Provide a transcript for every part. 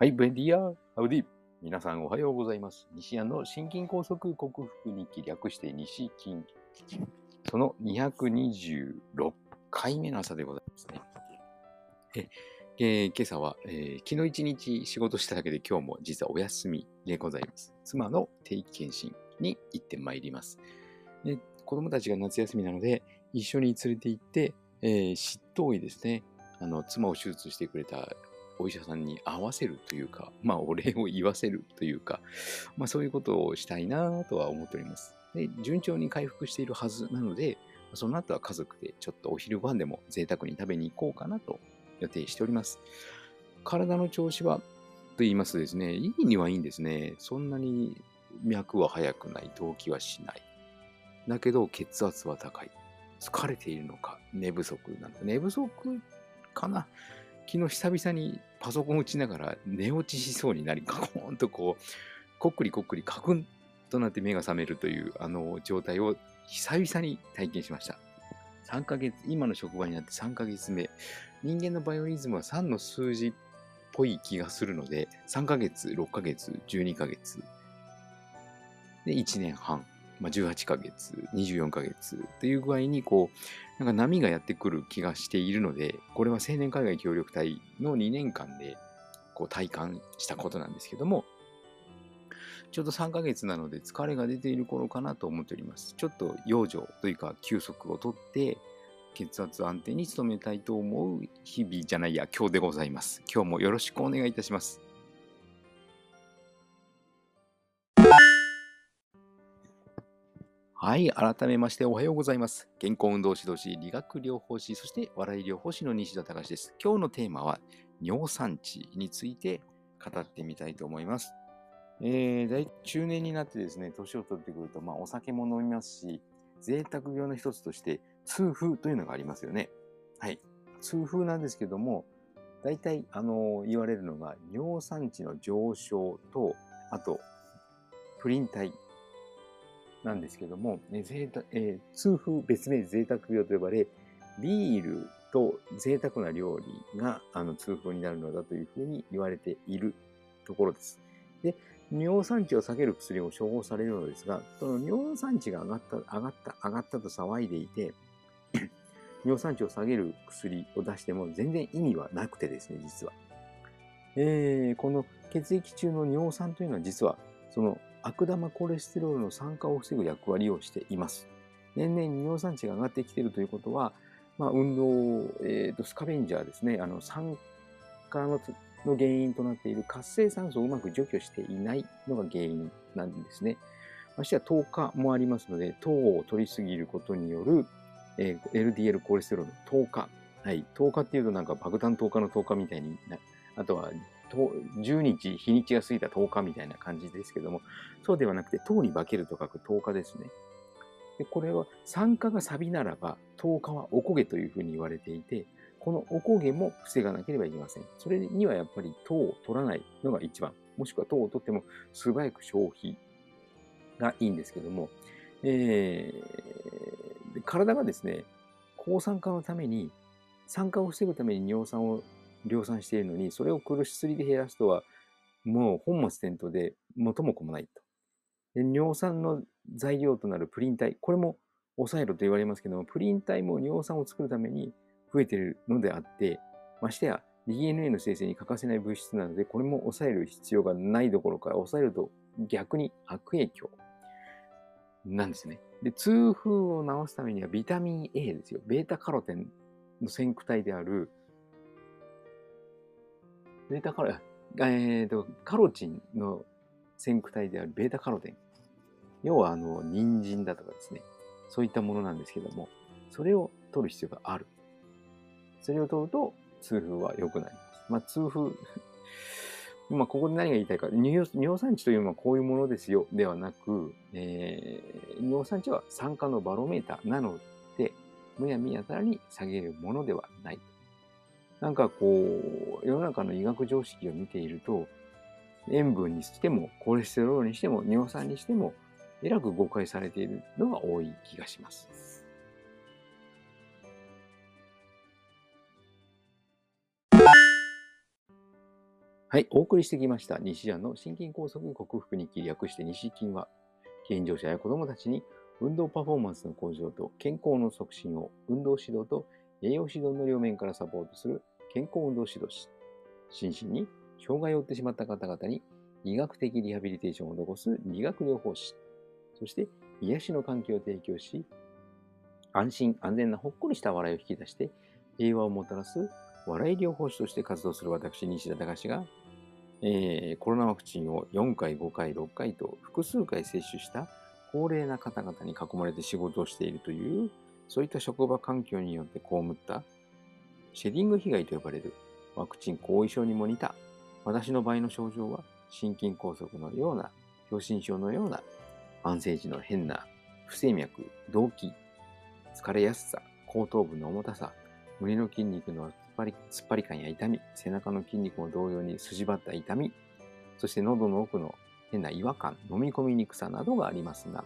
はい、ブエンディア、ハウディ。皆さんおはようございます。西安の心筋梗塞克服日記略して西筋。その226回目の朝でございますね。ええー今朝は、えー昨日一日仕事しただけで今日も実はお休みでございます。妻の定期検診に行ってまいります。で子供たちが夏休みなので一緒に連れて行って、えー執刀医ですね。あの妻を手術してくれたお医者さんに合わせるというか、まあ、お礼を言わせるというか、まあ、そういうことをしたいなとは思っております。で、順調に回復しているはずなので、その後は家族でちょっとお昼ご飯でも贅沢に食べに行こうかなと予定しております。体の調子は、と言いますとですね、いいにはいいんですね。そんなに脈は速くない、動悸はしない。だけど、血圧は高い。疲れているのか、寝不足なのか。寝不足かな昨日久々にパソコン打ちながら寝落ちしそうになり、カコーンとこう、こっくりこっくりカクンとなって目が覚めるというあの状態を久々に体験しました。3ヶ月、今の職場になって3ヶ月目。人間のバイオリズムは3の数字っぽい気がするので、3ヶ月、6ヶ月、12ヶ月、で、1年半、まあ、18ヶ月、24ヶ月という具合に、こう、なんか波がやってくる気がしているので、これは青年海外協力隊の2年間でこう体感したことなんですけども、ちょうど3ヶ月なので疲れが出ている頃かなと思っております。ちょっと養生というか休息をとって、血圧安定に努めたいと思う日々じゃないや、今日でございます。今日もよろしくお願いいたします。はい、改めましておはようございます。健康運動指導士、理学療法士、そして笑い療法士の西田隆です。今日のテーマは尿酸値について語ってみたいと思います。えー、中年になってですね、年を取ってくると、まあ、お酒も飲みますし、贅沢病の一つとして、痛風というのがありますよね。はい。痛風なんですけども、大体、あの言われるのが、尿酸値の上昇と、あと、プリン体なんですけども、ね贅沢えー痛風別名贅沢病と呼ばれ、ビールと贅沢な料理があの痛風になるのだというふうに言われているところです。で、尿酸値を下げる薬を処方されるのですが、その尿酸値が上がった、上がった、上がったと騒いでいて、尿酸値を下げる薬を出しても全然意味はなくてですね、実は。えーこの血液中の尿酸というのは実は、その悪玉コレステロールの酸化を防ぐ役割をしています。年々尿酸値が上がってきているということは、まあ、運動、えーと、スカベンジャーですね、あの酸化のの原因となっている活性酸素をうまく除去していないのが原因なんですね。ましては糖化もありますので、糖を取りすぎることによる、えー LDL コレステロールの糖化。はい、糖化っていうとなんか爆弾糖化の糖化みたいにな、あとは10日、日にちが過ぎた10日みたいな感じですけども、そうではなくて、糖に化けると書く10日ですね。でこれは酸化がサビならば、糖化はおこげというふうに言われていて、このおこげも防がなければいけません。それにはやっぱり糖を取らないのが一番。もしくは糖を取っても素早く消費がいいんですけども、えー体がですね、抗酸化のために、酸化を防ぐために尿酸を量産しているのに、それを薬で減らすとは、もう本末転倒で元も子もないと。で尿酸の材料となるプリン体、これも抑えろと言われますけども、プリン体も尿酸を作るために増えているのであって、ましてや DNA の生成に欠かせない物質なので、これも抑える必要がないどころか、抑えると逆に悪影響なんですね。で、痛風を治すためにはビタミン A ですよ。ベータカロテンの先駆体である、ベータカロ、えーと、カロチンの先駆体であるベータカロテン。要は、あの、人参だとかですね。そういったものなんですけども、それを取る必要がある。それを取ると、痛風は良くなります。まあ、痛風、まあ、ここで何が言いたいか、尿尿酸値というのはこういうものですよ、ではなく、えー尿酸値は酸化のバロメーターなので、むやみやたらに下げるものではない。なんかこう、世の中の医学常識を見ていると、塩分にしても、コレステロールにしても、尿酸にしても、えらく誤解されているのが多い気がします。はい、お送りしてきました西矢の心筋梗塞克服日記略して西筋は、健常者や子供たちに運動パフォーマンスの向上と健康の促進を運動指導と栄養指導の両面からサポートする健康運動指導士。心身に障害を負ってしまった方々に医学的リハビリテーションを施す理学療法士。そして癒しの環境を提供し、安心安全なほっこりした笑いを引き出して平和をもたらす笑い療法士として活動する私、西田隆が、えー、コロナワクチンを4回、5回、6回と複数回接種した高齢な方々に囲まれて仕事をしているという、そういった職場環境によって被ったシェディング被害と呼ばれるワクチン後遺症にも似た私の場合の症状は心筋梗塞のような狭心症のような安静時の変な不整脈、動悸、疲れやすさ、後頭部の重たさ、胸の筋肉の突っ張り突っ張り感や痛み、背中の筋肉も同様に筋張った痛み、そして喉の奥の変な違和感、飲み込みにくさなどがありますが、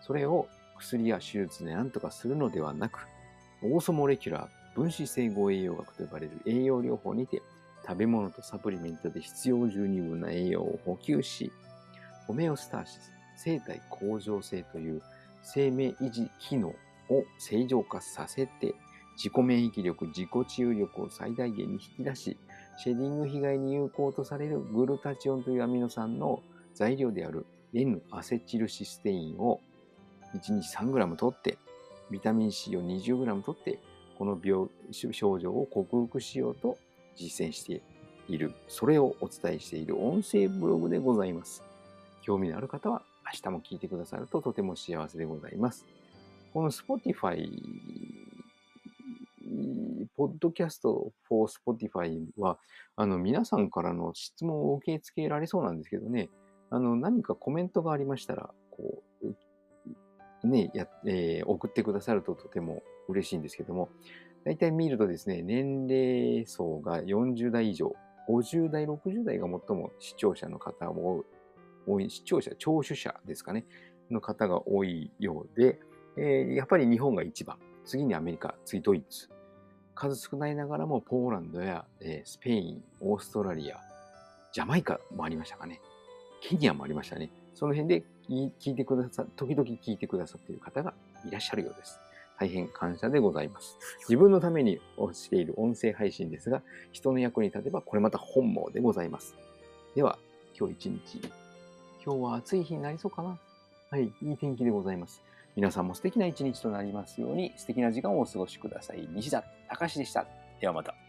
それを薬や手術で何とかするのではなく、オーソモレキュラー分子整合栄養学と呼ばれる栄養療法にて、食べ物とサプリメントで必要十二分な栄養を補給し、ホメオスターシス、生体向上性という生命維持機能を正常化させて、自己免疫力、自己治癒力を最大限に引き出し、シェディング被害に有効とされるグルタチオンというアミノ酸の材料である N アセチルシステインを1日 3g 取って、ビタミン C を 20g 取って、この病症状を克服しようと実践している。それをお伝えしている音声ブログでございます。興味のある方は明日も聞いてくださるととても幸せでございます。この Spotify、ポッドキャスト for Spotify は、あの、皆さんからの質問を受け付けられそうなんですけどね、あの、何かコメントがありましたら、こう、ね、や、えー、送ってくださるととても嬉しいんですけども、大体見るとですね、年齢層が40代以上、50代、60代が最も視聴者の方も多い、視聴者、聴取者ですかね、の方が多いようで、えー、やっぱり日本が一番、次にアメリカ、次ドイツ。数少ないながらもポーランドや、えー、スペイン、オーストラリア、ジャマイカもありましたかね。ケニアもありましたね。その辺で聞いてくださ、時々聞いてくださっている方がいらっしゃるようです。大変感謝でございます。自分のためにしている音声配信ですが、人の役に立てばこれまた本望でございます。では、今日一日、今日は暑い日になりそうかなはい、いい天気でございます。皆さんも素敵な一日となりますように素敵な時間をお過ごしください。西田隆でした。ではまた。